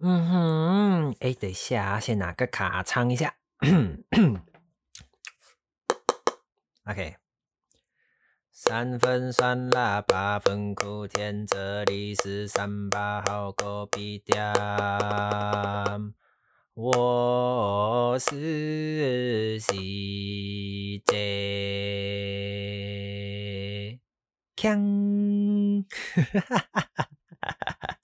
嗯哼，哎，等一下，先拿个卡唱一下。OK，三分酸辣，八分苦甜，这里是三八好狗皮店，我是西杰，锵，哈哈哈哈哈。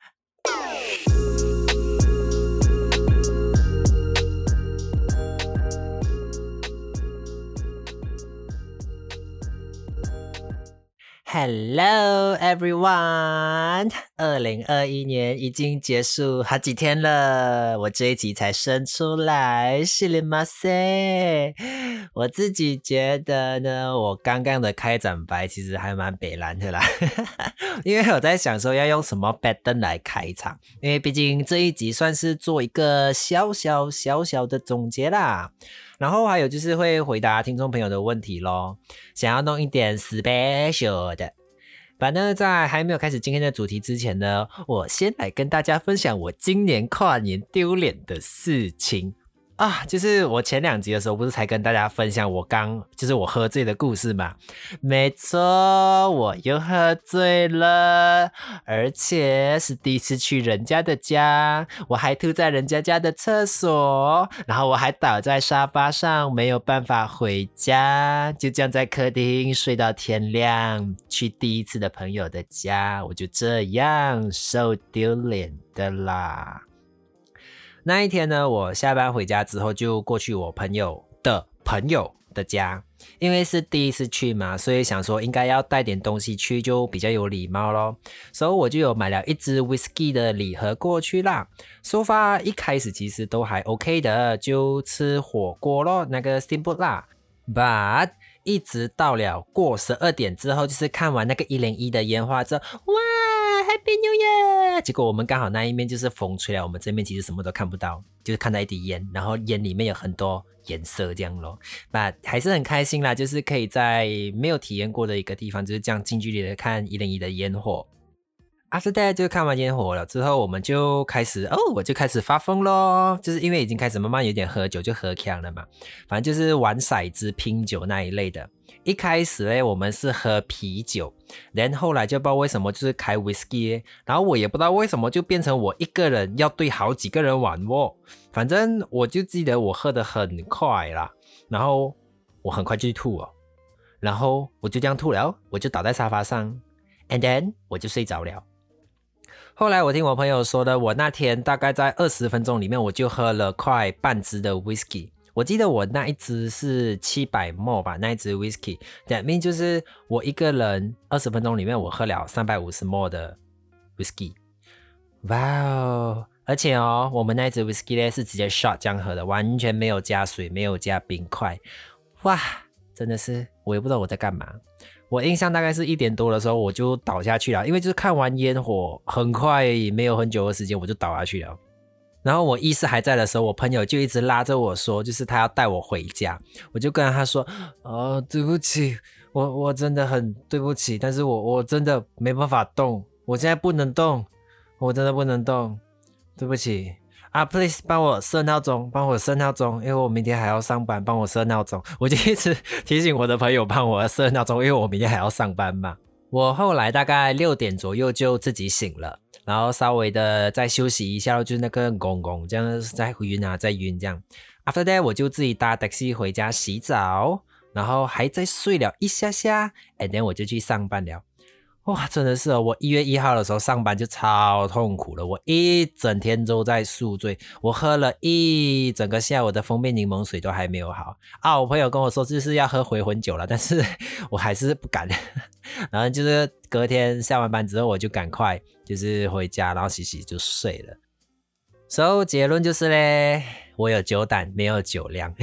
Hello everyone！二零二一年已经结束好几天了，我这一集才生出来，是了吗？塞，我自己觉得呢，我刚刚的开展白其实还蛮北蓝的啦，因为我在想说要用什么 b a t t e n 来开场，因为毕竟这一集算是做一个小小小小的总结啦。然后还有就是会回答听众朋友的问题咯，想要弄一点 special。反正，在还没有开始今天的主题之前呢，我先来跟大家分享我今年跨年丢脸的事情。啊，就是我前两集的时候，不是才跟大家分享我刚就是我喝醉的故事嘛？没错，我又喝醉了，而且是第一次去人家的家，我还吐在人家家的厕所，然后我还倒在沙发上，没有办法回家，就这样在客厅睡到天亮。去第一次的朋友的家，我就这样受丢脸的啦。那一天呢，我下班回家之后就过去我朋友的朋友的家，因为是第一次去嘛，所以想说应该要带点东西去，就比较有礼貌咯。所以我就有买了一支 whisky 的礼盒过去啦。说发一开始其实都还 OK 的，就吃火锅咯，那个 steamboat 啦。But 一直到了过十二点之后，就是看完那个一零一的烟花之后，哇！Happy New Year！结果我们刚好那一面就是风吹来，我们这面其实什么都看不到，就是看到一滴烟，然后烟里面有很多颜色这样咯。那还是很开心啦，就是可以在没有体验过的一个地方，就是这样近距离的看一零一的烟火。After that 就看完烟火了之后，我们就开始哦，我就开始发疯咯，就是因为已经开始慢慢有点喝酒，就喝强了嘛。反正就是玩骰子、拼酒那一类的。一开始嘞，我们是喝啤酒，然后来就不知道为什么就是开 whisky，然后我也不知道为什么就变成我一个人要对好几个人玩哦。反正我就记得我喝的很快啦，然后我很快就吐哦，然后我就这样吐了，我就倒在沙发上，and then 我就睡着了。后来我听我朋友说的，我那天大概在二十分钟里面，我就喝了快半支的 whisky。我记得我那一支是七百 ml 吧，那一支 whisky，that mean 就是我一个人二十分钟里面我喝了三百五十 ml 的 whisky，哇哦！而且哦，我们那一支 whisky 呢是直接 shot 这样喝的，完全没有加水，没有加冰块，哇，真的是我也不知道我在干嘛。我印象大概是一点多的时候我就倒下去了，因为就是看完烟火，很快没有很久的时间我就倒下去了。然后我意识还在的时候，我朋友就一直拉着我说，就是他要带我回家。我就跟他说：“哦，对不起，我我真的很对不起，但是我我真的没办法动，我现在不能动，我真的不能动，对不起啊，please 帮我设闹钟，帮我设闹钟，因为我明天还要上班，帮我设闹钟。我就一直提醒我的朋友帮我设闹钟，因为我明天还要上班嘛。我后来大概六点左右就自己醒了。”然后稍微的再休息一下，就是那个公公这样在晕啊，在晕这样。After that，我就自己搭 taxi 回家洗澡，然后还在睡了一下下，and then 我就去上班了。哇，真的是哦！我一月一号的时候上班就超痛苦了，我一整天都在宿醉，我喝了一整个下午的蜂蜜柠檬水都还没有好啊！我朋友跟我说就是要喝回魂酒了，但是 我还是不敢。然后就是隔天下完班之后，我就赶快就是回家，然后洗洗就睡了。所以结论就是嘞，我有酒胆，没有酒量。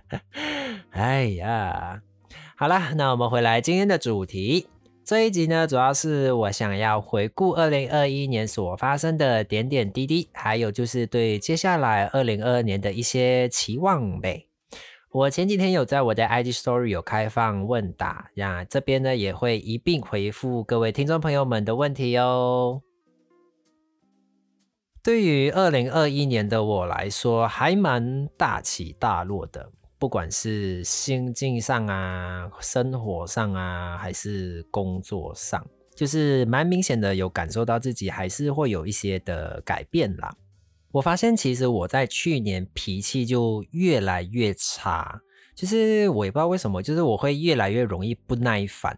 哎呀，好了，那我们回来今天的主题。这一集呢，主要是我想要回顾二零二一年所发生的点点滴滴，还有就是对接下来二零二二年的一些期望呗。我前几天有在我的 IG Story 有开放问答，那这边呢也会一并回复各位听众朋友们的问题哦。对于二零二一年的我来说，还蛮大起大落的，不管是心境上啊、生活上啊，还是工作上，就是蛮明显的有感受到自己还是会有一些的改变啦。我发现其实我在去年脾气就越来越差，就是我也不知道为什么，就是我会越来越容易不耐烦。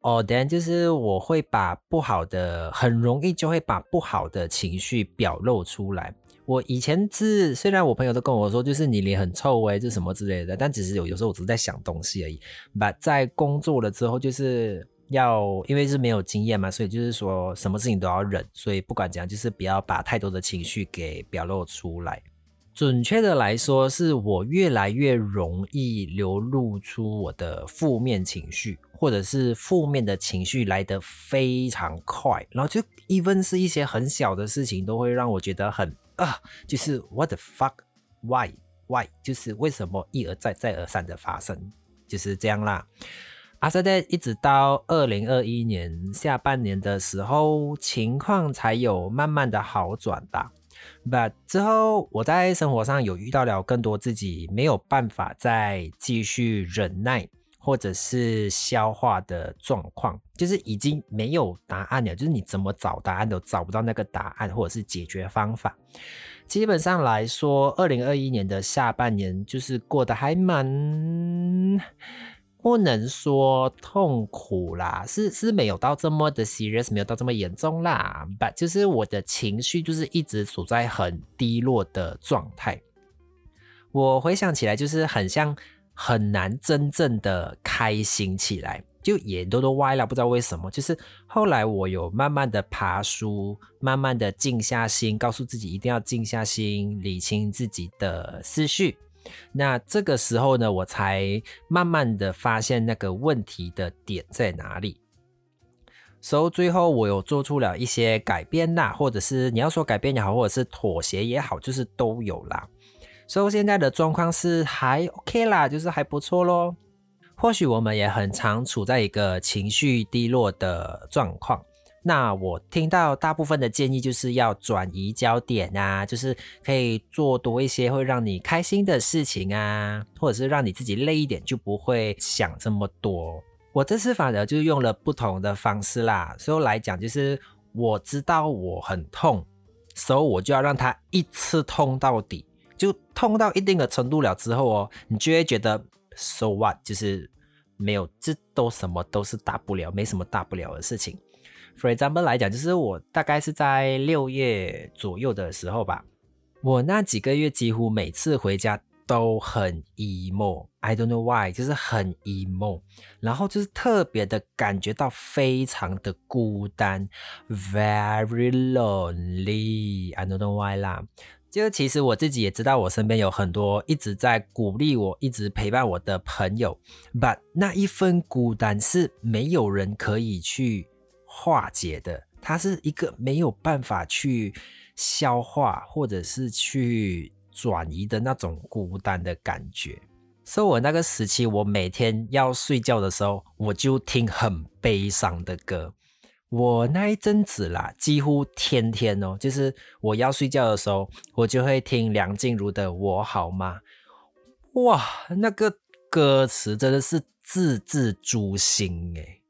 哦，then 就是我会把不好的，很容易就会把不好的情绪表露出来。我以前是，虽然我朋友都跟我说，就是你脸很臭哎，这什么之类的，但只是有有时候我只是在想东西而已。But 在工作了之后，就是要因为是没有经验嘛，所以就是说什么事情都要忍，所以不管怎样，就是不要把太多的情绪给表露出来。准确的来说，是我越来越容易流露出我的负面情绪，或者是负面的情绪来得非常快，然后就 even 是一些很小的事情，都会让我觉得很啊，就是 what the fuck why why，就是为什么一而再再而三的发生，就是这样啦。阿塞在一直到二零二一年下半年的时候，情况才有慢慢的好转吧。But 之后，我在生活上有遇到了更多自己没有办法再继续忍耐或者是消化的状况，就是已经没有答案了，就是你怎么找答案都找不到那个答案或者是解决方法。基本上来说，二零二一年的下半年就是过得还蛮。不能说痛苦啦，是是没有到这么的 serious，没有到这么严重啦。But 就是我的情绪就是一直处在很低落的状态。我回想起来，就是很像很难真正的开心起来，就眼都都歪了，不知道为什么。就是后来我有慢慢的爬书，慢慢的静下心，告诉自己一定要静下心，理清自己的思绪。那这个时候呢，我才慢慢的发现那个问题的点在哪里。所以最后我有做出了一些改变啦，或者是你要说改变也好，或者是妥协也好，就是都有啦。所以现在的状况是还 OK 啦，就是还不错咯。或许我们也很常处在一个情绪低落的状况。那我听到大部分的建议就是要转移焦点啊，就是可以做多一些会让你开心的事情啊，或者是让你自己累一点，就不会想这么多。我这次反而就用了不同的方式啦，所以来讲就是我知道我很痛，所以我就要让它一次痛到底，就痛到一定的程度了之后哦，你就会觉得 so what，就是没有，这都什么都是大不了，没什么大不了的事情。For example 来讲，就是我大概是在六月左右的时候吧，我那几个月几乎每次回家都很 emo，I don't know why，就是很 emo，然后就是特别的感觉到非常的孤单，very lonely，I don't know why 啦。就其实我自己也知道，我身边有很多一直在鼓励我、一直陪伴我的朋友，but 那一份孤单是没有人可以去。化解的，它是一个没有办法去消化或者是去转移的那种孤单的感觉。所以，我那个时期，我每天要睡觉的时候，我就听很悲伤的歌。我那一阵子啦，几乎天天哦，就是我要睡觉的时候，我就会听梁静茹的《我好吗》。哇，那个歌词真的是字字诛心诶。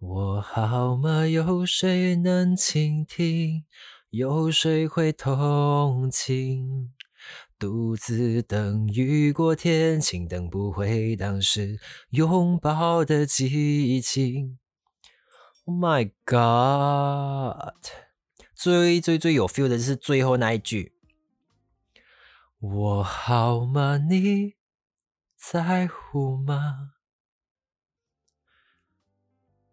我好吗？有谁能倾听？有谁会同情？独自等雨过天晴，等不回当时拥抱的激情。Oh my god！最最最有 feel 的就是最后那一句。我好吗？你在乎吗？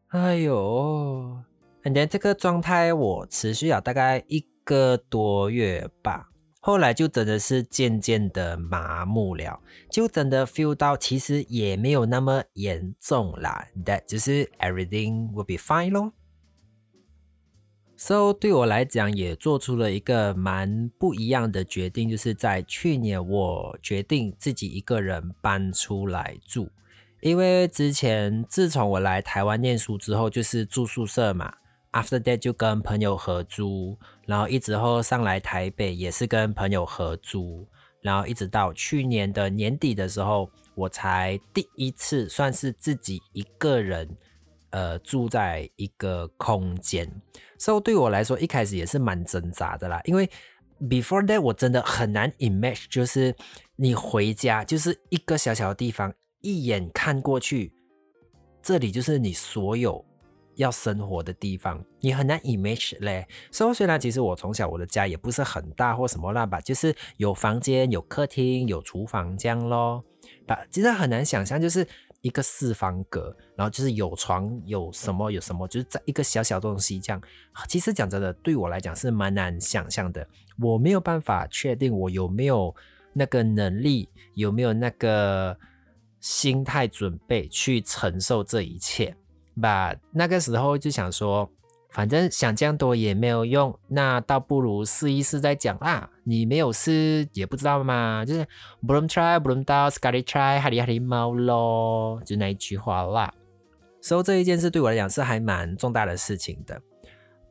哎呦，反正这个状态我持续了大概一个多月吧，后来就真的是渐渐的麻木了，就真的 feel 到其实也没有那么严重啦，that 就是 everything will be fine 咯。So 对我来讲也做出了一个蛮不一样的决定，就是在去年我决定自己一个人搬出来住。因为之前自从我来台湾念书之后，就是住宿舍嘛，after that 就跟朋友合租，然后一直后上来台北也是跟朋友合租，然后一直到去年的年底的时候，我才第一次算是自己一个人，呃，住在一个空间。所以对我来说，一开始也是蛮挣扎的啦，因为 before that 我真的很难 imagine，就是你回家就是一个小小的地方，一眼看过去，这里就是你所有要生活的地方，你很难 image 嘞。所以虽然其实我从小我的家也不是很大或什么啦吧，就是有房间、有客厅、有厨房这样咯，吧，其实很难想象就是。一个四方格，然后就是有床，有什么有什么，就是在一个小小东西这样。其实讲真的，对我来讲是蛮难想象的。我没有办法确定我有没有那个能力，有没有那个心态准备去承受这一切。吧，那个时候就想说。反正想这样多也没有用，那倒不如试一试再讲啦！你没有试也不知道嘛，就是 blumtry blumtry scary try，哈利哈利猫咯，就那一句话啦。所以这一件事对我来讲是还蛮重大的事情的。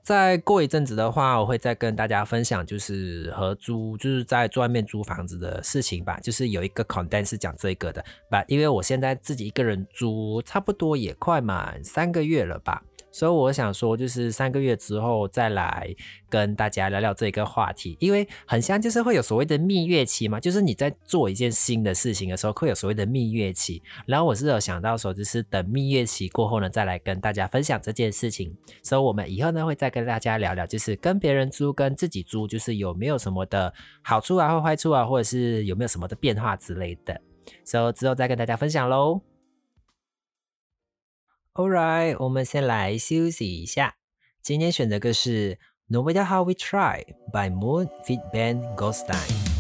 再过一阵子的话，我会再跟大家分享，就是合租，就是在外面租房子的事情吧。就是有一个 content 是讲这个的，But，因为我现在自己一个人租，差不多也快满三个月了吧。所以我想说，就是三个月之后再来跟大家聊聊这个话题，因为很像就是会有所谓的蜜月期嘛，就是你在做一件新的事情的时候会有所谓的蜜月期。然后我是有想到说，就是等蜜月期过后呢，再来跟大家分享这件事情。所以我们以后呢会再跟大家聊聊，就是跟别人租跟自己租，就是有没有什么的好处啊或坏处啊，或者是有没有什么的变化之类的。所以之后再跟大家分享喽。Alright，我们先来休息一下。今天选的歌是《No Matter How We Try》by Moon Fit Band Goldstein。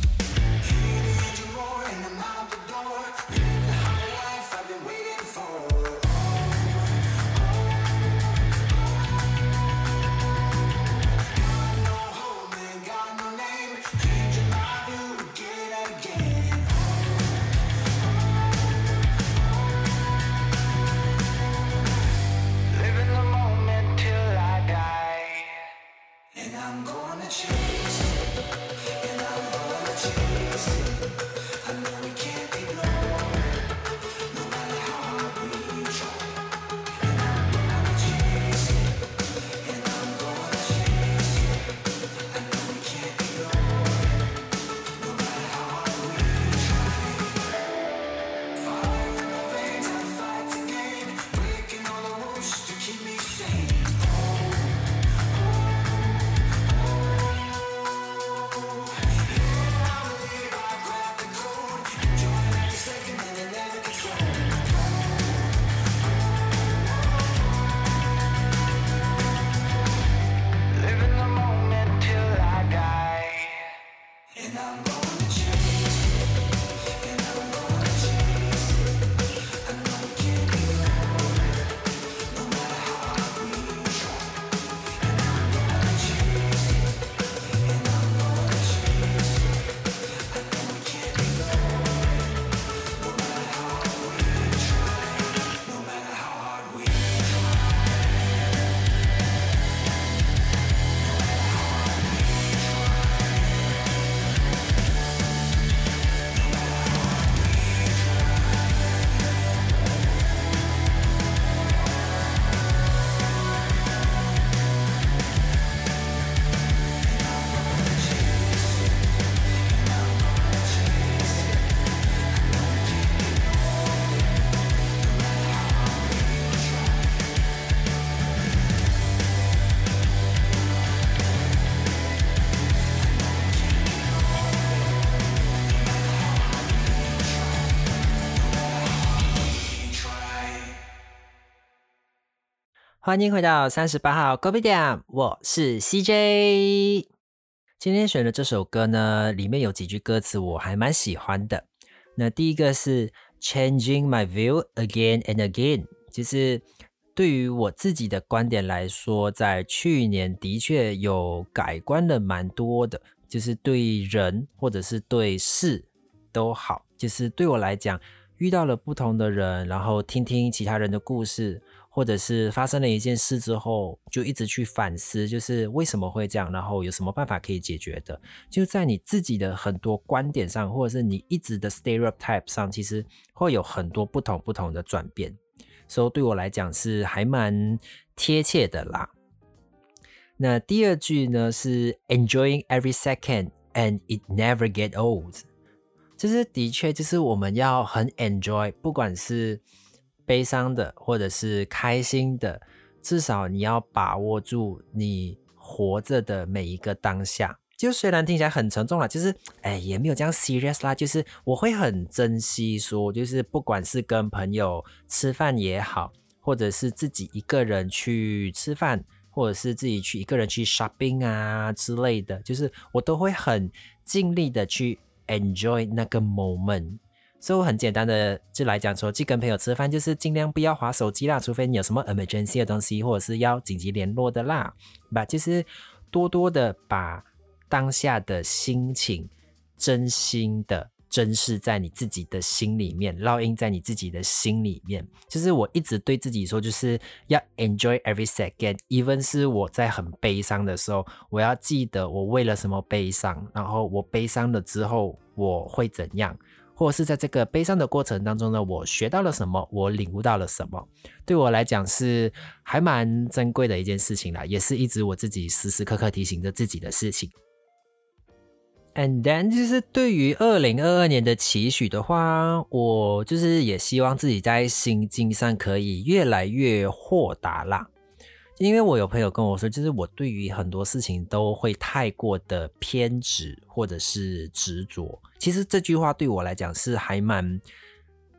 欢迎回到三十八号 Coffee 店，我是 CJ。今天选的这首歌呢，里面有几句歌词我还蛮喜欢的。那第一个是 Changing my view again and again，就是对于我自己的观点来说，在去年的确有改观了蛮多的，就是对人或者是对事都好。就是对我来讲，遇到了不同的人，然后听听其他人的故事。或者是发生了一件事之后，就一直去反思，就是为什么会这样，然后有什么办法可以解决的。就在你自己的很多观点上，或者是你一直的 stereotype 上，其实会有很多不同不同的转变。所以对我来讲是还蛮贴切的啦。那第二句呢是 enjoying every second and it never get old。就是的确就是我们要很 enjoy，不管是。悲伤的，或者是开心的，至少你要把握住你活着的每一个当下。就虽然听起来很沉重了，就是哎，也没有这样 serious 啦。就是我会很珍惜，说就是不管是跟朋友吃饭也好，或者是自己一个人去吃饭，或者是自己去一个人去 shopping 啊之类的，就是我都会很尽力的去 enjoy 那个 moment。所以很简单的就来讲说，去跟朋友吃饭就是尽量不要划手机啦，除非你有什么 emergency 的东西，或者是要紧急联络的啦，把就是多多的把当下的心情真心的珍视在你自己的心里面，烙印在你自己的心里面。就是我一直对自己说，就是要 enjoy every second，even 是我在很悲伤的时候，我要记得我为了什么悲伤，然后我悲伤了之后我会怎样。或者是在这个悲伤的过程当中呢，我学到了什么，我领悟到了什么，对我来讲是还蛮珍贵的一件事情啦，也是一直我自己时时刻刻提醒着自己的事情。And then 就是对于二零二二年的期许的话，我就是也希望自己在心境上可以越来越豁达啦。因为我有朋友跟我说，就是我对于很多事情都会太过的偏执或者是执着。其实这句话对我来讲是还蛮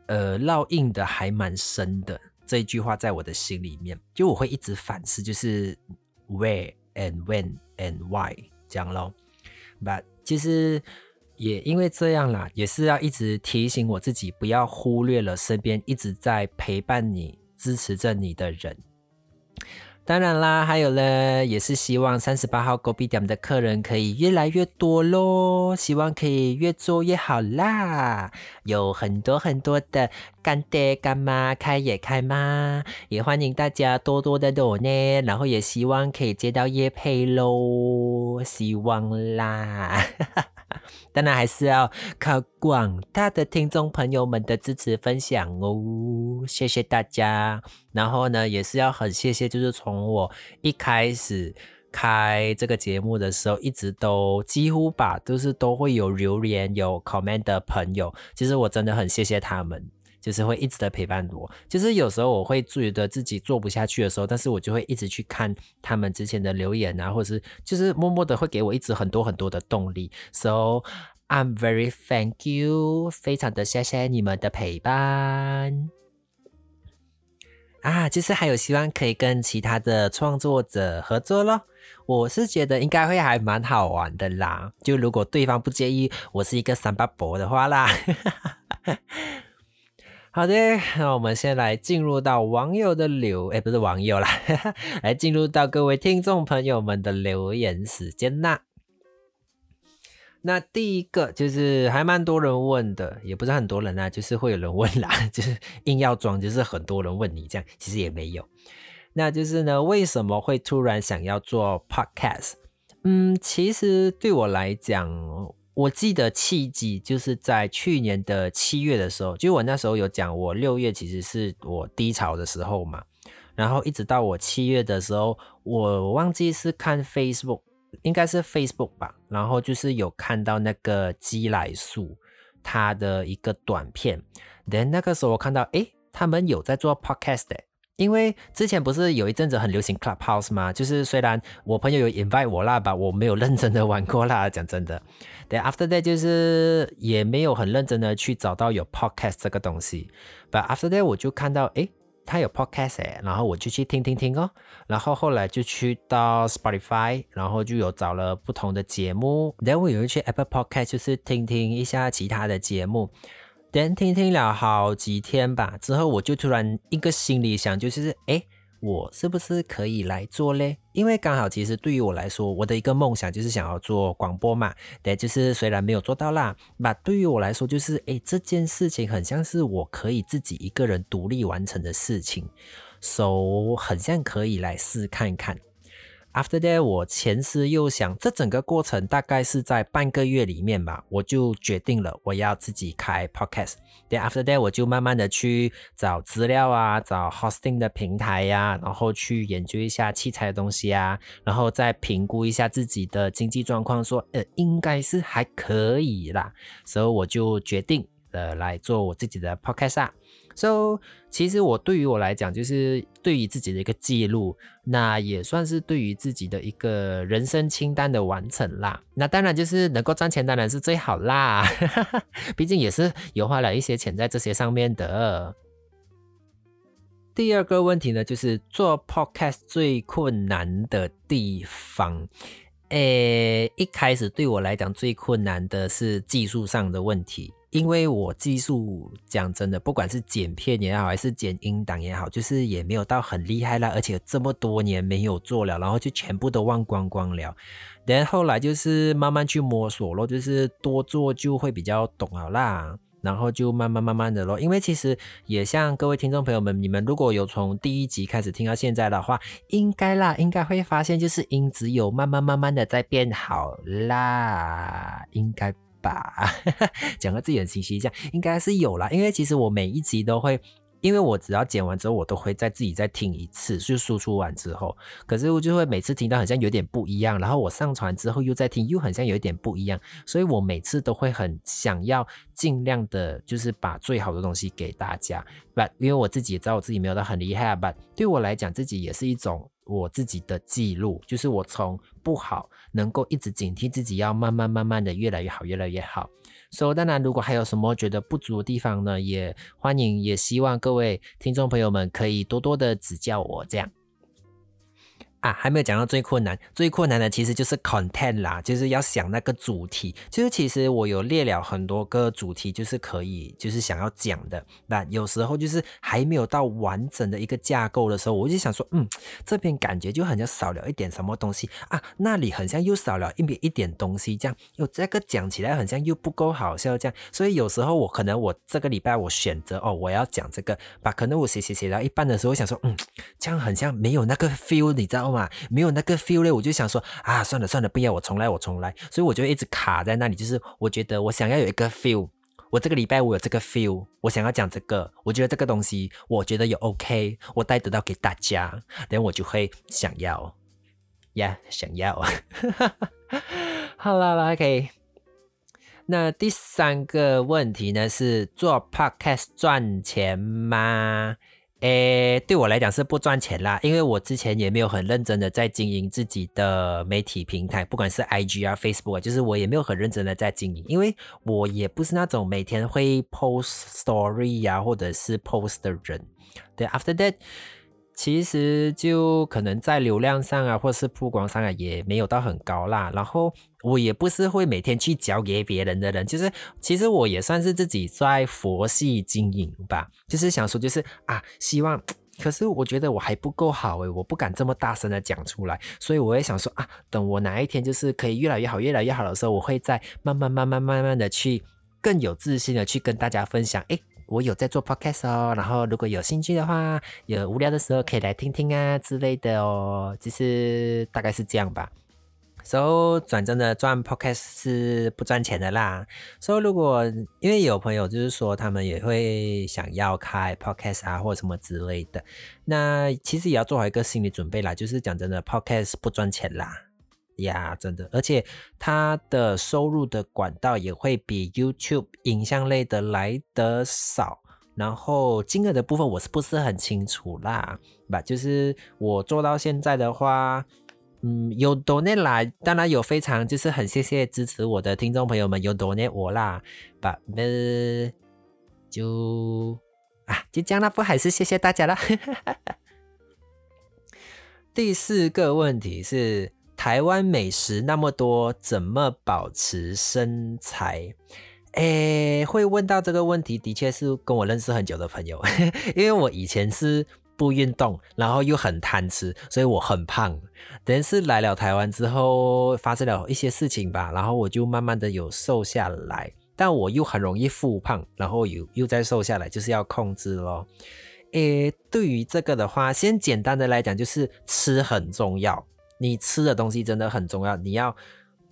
呃烙印的，还蛮深的。这一句话在我的心里面，就我会一直反思，就是 where and when and why 这样咯。But 其实也因为这样啦，也是要一直提醒我自己，不要忽略了身边一直在陪伴你、支持着你的人。当然啦，还有呢，也是希望三十八号狗币点的客人可以越来越多咯，希望可以越做越好啦。有很多很多的干爹干妈开也开吗？也欢迎大家多多的抖呢，然后也希望可以接到叶配喽，希望啦。当然还是要靠广大的听众朋友们的支持分享哦，谢谢大家。然后呢，也是要很谢谢，就是从我一开始开这个节目的时候，一直都几乎吧，都是都会有留言、有 comment 的朋友，其实我真的很谢谢他们。就是会一直的陪伴我，就是有时候我会觉得自己做不下去的时候，但是我就会一直去看他们之前的留言啊，或者是就是默默的会给我一直很多很多的动力。So I'm very thank you，非常的谢谢你们的陪伴啊！其实还有希望可以跟其他的创作者合作咯。我是觉得应该会还蛮好玩的啦。就如果对方不介意我是一个三八婆的话啦。好的，那我们先来进入到网友的留，哎，不是网友啦，来进入到各位听众朋友们的留言时间啦。那第一个就是还蛮多人问的，也不是很多人啊，就是会有人问啦，就是硬要装，就是很多人问你这样，其实也没有。那就是呢，为什么会突然想要做 podcast？嗯，其实对我来讲。我记得契机就是在去年的七月的时候，就我那时候有讲，我六月其实是我低潮的时候嘛，然后一直到我七月的时候，我忘记是看 Facebook，应该是 Facebook 吧，然后就是有看到那个基来素他的一个短片，then 那个时候我看到，诶，他们有在做 Podcast。因为之前不是有一阵子很流行 Clubhouse 吗？就是虽然我朋友有 invite 我啦吧，我没有认真的玩过啦。讲真的，对，after that 就是也没有很认真的去找到有 podcast 这个东西。But after that 我就看到，诶，他有 podcast 诶，然后我就去听听听哦。然后后来就去到 Spotify，然后就有找了不同的节目。Then 我有去 Apple Podcast，就是听听一下其他的节目。等听听了好几天吧，之后我就突然一个心里想，就是哎，我是不是可以来做嘞？因为刚好其实对于我来说，我的一个梦想就是想要做广播嘛。对，就是虽然没有做到啦，那对于我来说，就是哎，这件事情很像是我可以自己一个人独立完成的事情。，so 很像可以来试看看。After that，我前思又想，这整个过程大概是在半个月里面吧，我就决定了我要自己开 podcast。Then after that，我就慢慢的去找资料啊，找 hosting 的平台呀，然后去研究一下器材的东西啊，然后再评估一下自己的经济状况，说呃应该是还可以啦，所以我就决定呃来做我自己的 podcast 啊。So，其实我对于我来讲，就是对于自己的一个记录，那也算是对于自己的一个人生清单的完成啦。那当然就是能够赚钱，当然是最好啦。毕竟也是有花了一些钱在这些上面的。第二个问题呢，就是做 podcast 最困难的地方。诶，一开始对我来讲最困难的是技术上的问题。因为我技术讲真的，不管是剪片也好，还是剪音档也好，就是也没有到很厉害啦。而且这么多年没有做了，然后就全部都忘光光了。然后来就是慢慢去摸索咯，就是多做就会比较懂好啦。然后就慢慢慢慢的咯。因为其实也像各位听众朋友们，你们如果有从第一集开始听到现在的话，应该啦，应该会发现就是音质有慢慢慢慢的在变好啦，应该。吧，讲个自己的信息，这样应该是有啦。因为其实我每一集都会，因为我只要剪完之后，我都会再自己再听一次，就输出完之后，可是我就会每次听到好像有点不一样，然后我上传之后又再听，又好像有一点不一样，所以我每次都会很想要尽量的，就是把最好的东西给大家。But 因为我自己也知道我自己没有到很厉害，But 对我来讲，自己也是一种。我自己的记录，就是我从不好能够一直警惕自己，要慢慢慢慢的越来越好，越来越好。所以当然，如果还有什么觉得不足的地方呢，也欢迎，也希望各位听众朋友们可以多多的指教我，这样。啊，还没有讲到最困难，最困难的其实就是 content 啦，就是要想那个主题。就是其实我有列了很多个主题，就是可以，就是想要讲的。那有时候就是还没有到完整的一个架构的时候，我就想说，嗯，这边感觉就好像少了一点什么东西啊，那里好像又少了一点一点东西，这样，又这个讲起来好像又不够好笑，这样。所以有时候我可能我这个礼拜我选择哦，我要讲这个，把可能我写写写到一半的时候，我想说，嗯，这样很像没有那个 feel，你知道。嘛，没有那个 feel 嘞，我就想说啊，算了算了，不要，我重来，我重来。所以我就一直卡在那里，就是我觉得我想要有一个 feel，我这个礼拜我有这个 feel，我想要讲这个，我觉得这个东西我觉得有 OK，我带得到给大家，然后我就会想要呀，想要。好了了，OK。那第三个问题呢是做 podcast 赚钱吗？诶，对我来讲是不赚钱啦，因为我之前也没有很认真的在经营自己的媒体平台，不管是 IG 啊、Facebook 啊，就是我也没有很认真的在经营，因为我也不是那种每天会 post story 呀或者是 post 的人。对，After that。其实就可能在流量上啊，或是曝光上啊，也没有到很高啦。然后我也不是会每天去教给别人的人，就是其实我也算是自己在佛系经营吧。就是想说，就是啊，希望，可是我觉得我还不够好诶，我不敢这么大声的讲出来。所以我也想说啊，等我哪一天就是可以越来越好、越来越好的时候，我会再慢慢、慢慢、慢慢的去更有自信的去跟大家分享。诶，我有在做 podcast 哦，然后如果有兴趣的话，有无聊的时候可以来听听啊之类的哦，就是大概是这样吧。So 转正的赚 podcast 是不赚钱的啦。So 如果因为有朋友就是说他们也会想要开 podcast 啊或什么之类的，那其实也要做好一个心理准备啦，就是讲真的 podcast 不赚钱啦。呀，真的，而且它的收入的管道也会比 YouTube 影像类的来得少，然后金额的部分我是不是很清楚啦？吧，就是我做到现在的话，嗯，有 donate 来，当然有非常就是很谢谢支持我的听众朋友们有 donate 我啦，吧，那就啊，就这样了，不还是谢谢大家了。第四个问题是。台湾美食那么多，怎么保持身材？诶，会问到这个问题，的确是跟我认识很久的朋友，因为我以前是不运动，然后又很贪吃，所以我很胖。等是来了台湾之后，发生了一些事情吧，然后我就慢慢的有瘦下来，但我又很容易复胖，然后又又再瘦下来，就是要控制咯。诶，对于这个的话，先简单的来讲，就是吃很重要。你吃的东西真的很重要，你要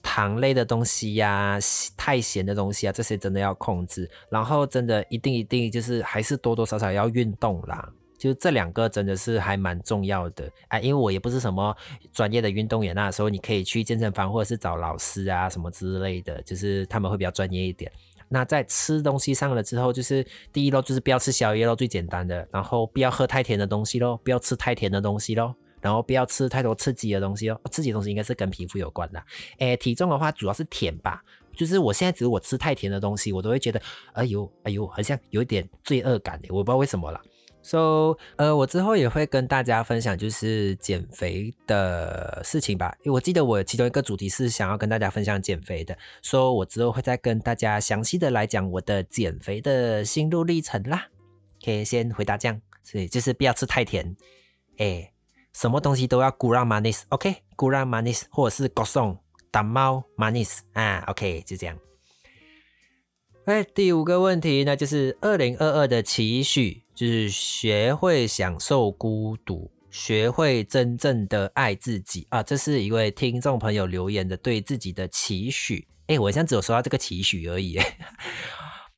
糖类的东西呀、太咸的东西啊，这些真的要控制。然后真的一定一定就是还是多多少少要运动啦。就这两个真的是还蛮重要的啊，因为我也不是什么专业的运动员，那时候你可以去健身房或者是找老师啊什么之类的，就是他们会比较专业一点。那在吃东西上了之后，就是第一咯，就是不要吃宵夜咯，最简单的。然后不要喝太甜的东西咯，不要吃太甜的东西咯。然后不要吃太多刺激的东西哦，刺激的东西应该是跟皮肤有关的。诶，体重的话主要是甜吧，就是我现在只是我吃太甜的东西，我都会觉得，哎呦哎呦，好像有点罪恶感，我不知道为什么了。So，呃，我之后也会跟大家分享就是减肥的事情吧。因为我记得我其中一个主题是想要跟大家分享减肥的，说我之后会再跟大家详细的来讲我的减肥的心路历程啦。可以先回答这样，所以就是不要吃太甜，哎，什么东西都要 gura manis，OK，gurang manis 或者是 gosong 打猫 manis 啊，OK，就这样。哎，第五个问题呢，就是二零二二的期许。就是学会享受孤独，学会真正的爱自己啊！这是一位听众朋友留言的对自己的期许。哎，我现在只有说到这个期许而已。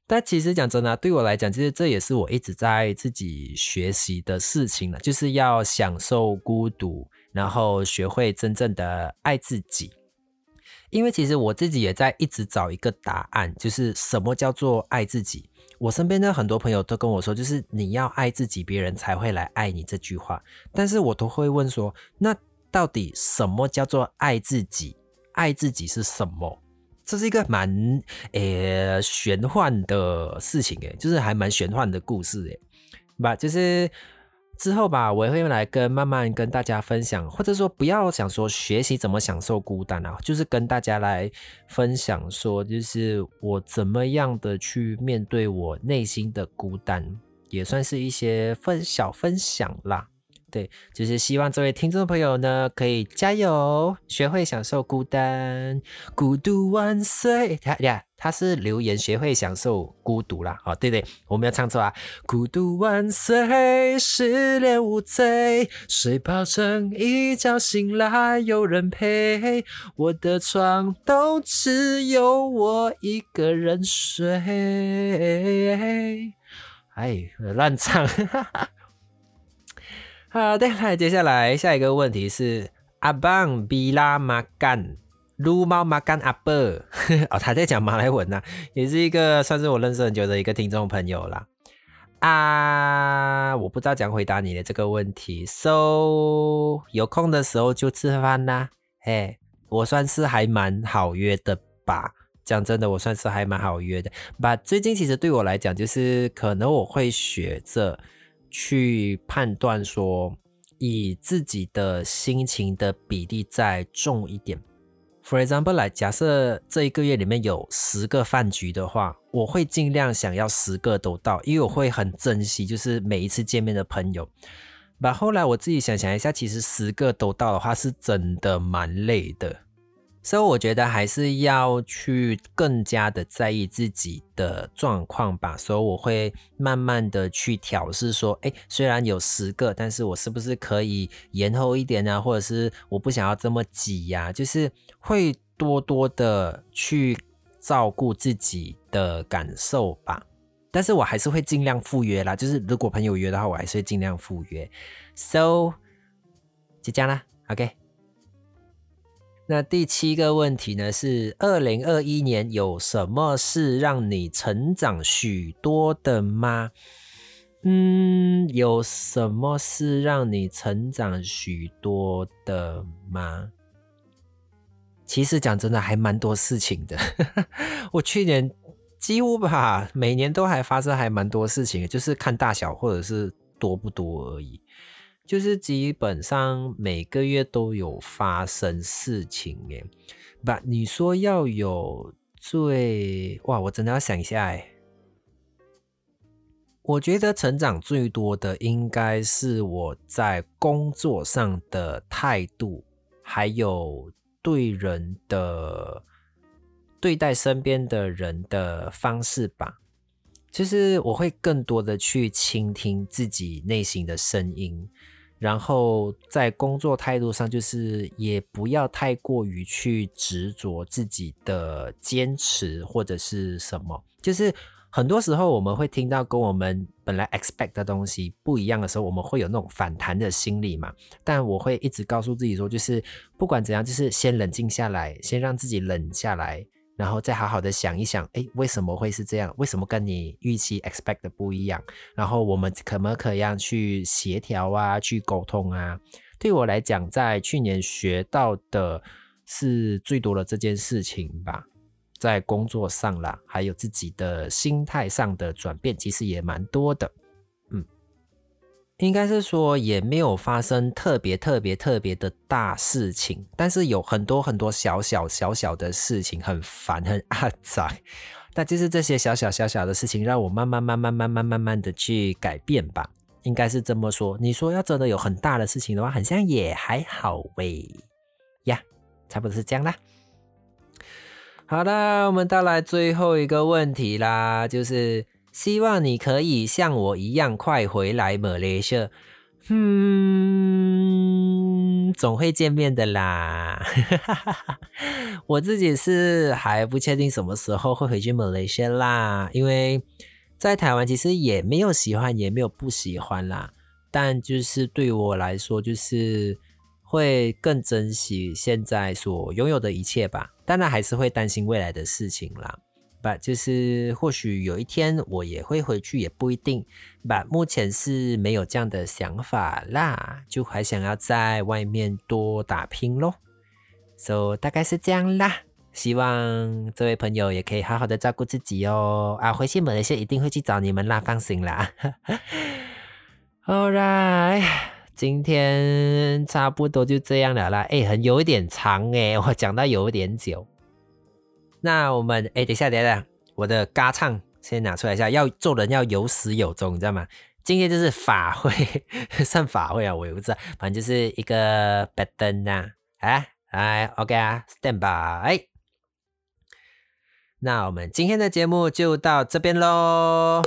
但其实讲真的，对我来讲，其实这也是我一直在自己学习的事情了，就是要享受孤独，然后学会真正的爱自己。因为其实我自己也在一直找一个答案，就是什么叫做爱自己。我身边的很多朋友都跟我说，就是你要爱自己，别人才会来爱你这句话。但是我都会问说，那到底什么叫做爱自己？爱自己是什么？这是一个蛮诶玄幻的事情诶，就是还蛮玄幻的故事诶，吧，就是。之后吧，我也会来跟慢慢跟大家分享，或者说不要想说学习怎么享受孤单啊，就是跟大家来分享说，就是我怎么样的去面对我内心的孤单，也算是一些分小分享啦。对，就是希望这位听众朋友呢，可以加油，学会享受孤单，孤独万岁！他呀，他是留言学会享受孤独啦。哦，对对，我没有唱错啊！孤独万岁，失恋无罪，睡饱成一觉醒来有人陪，我的床都只有我一个人睡。哎，乱唱。哈哈好的，来接下来下一个问题是阿邦比拉马干撸猫马干阿伯 哦，他在讲马来文呐，也是一个算是我认识很久的一个听众朋友啦。啊，我不知道怎样回答你的这个问题，so 有空的时候就吃饭啦。嘿，我算是还蛮好约的吧？讲真的，我算是还蛮好约的。把最近其实对我来讲，就是可能我会学着。去判断说，以自己的心情的比例再重一点。For example，来假设这一个月里面有十个饭局的话，我会尽量想要十个都到，因为我会很珍惜，就是每一次见面的朋友。把后来我自己想想一下，其实十个都到的话，是真的蛮累的。所以我觉得还是要去更加的在意自己的状况吧。所以我会慢慢的去调试，说，哎，虽然有十个，但是我是不是可以延后一点呢？或者是我不想要这么挤呀？就是会多多的去照顾自己的感受吧。但是我还是会尽量赴约啦。就是如果朋友约的话，我还是会尽量赴约。So，就这样啦，OK。那第七个问题呢？是二零二一年有什么是让你成长许多的吗？嗯，有什么是让你成长许多的吗？其实讲真的，还蛮多事情的。我去年几乎吧，每年都还发生还蛮多事情，就是看大小或者是多不多而已。就是基本上每个月都有发生事情耶，不，你说要有最哇，我真的要想一下哎。我觉得成长最多的应该是我在工作上的态度，还有对人的对待身边的人的方式吧。就是我会更多的去倾听自己内心的声音，然后在工作态度上，就是也不要太过于去执着自己的坚持或者是什么，就是很多时候我们会听到跟我们本来 expect 的东西不一样的时候，我们会有那种反弹的心理嘛。但我会一直告诉自己说，就是不管怎样，就是先冷静下来，先让自己冷下来。然后再好好的想一想，哎，为什么会是这样？为什么跟你预期 expect 的不一样？然后我们可不可以样去协调啊，去沟通啊？对我来讲，在去年学到的是最多的这件事情吧，在工作上啦，还有自己的心态上的转变，其实也蛮多的。应该是说也没有发生特别特别特别的大事情，但是有很多很多小小小小的事情很烦很阿杂，那就是这些小小小小的事情让我慢慢慢慢慢慢慢慢的去改变吧，应该是这么说。你说要真的有很大的事情的话，好像也还好喂呀，差不多是这样啦。好啦，我们到来最后一个问题啦，就是。希望你可以像我一样快回来马来西亚，嗯，总会见面的啦。我自己是还不确定什么时候会回去马来西亚啦，因为在台湾其实也没有喜欢，也没有不喜欢啦。但就是对我来说，就是会更珍惜现在所拥有的一切吧。当然还是会担心未来的事情啦。就是或许有一天我也会回去，也不一定。吧，目前是没有这样的想法啦，就还想要在外面多打拼咯。So 大概是这样啦，希望这位朋友也可以好好的照顾自己哦。啊，回去马来西亚一定会去找你们啦，放心啦。All right，今天差不多就这样了啦。哎，很有一点长哎，我讲到有点久。那我们哎，等下等下，我的嘎唱先拿出来一下。要做人要有始有终，你知道吗？今天就是法会，算法会啊，我也不知道，反正就是一个拜登啊。哎，来，OK 啊，Stand by。那我们今天的节目就到这边喽。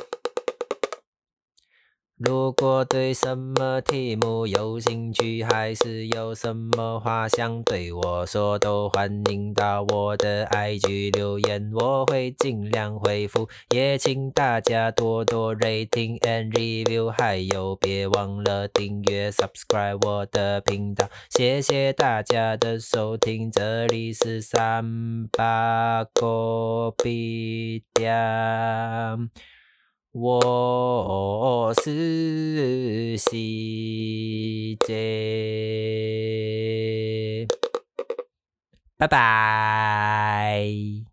如果对什么题目有兴趣，还是有什么话想对我说，都欢迎到我的 IG 留言，我会尽量回复。也请大家多多 rating and review，还有别忘了订阅 subscribe 我的频道。谢谢大家的收听，这里是三八狗屁店。我是希姐，拜拜。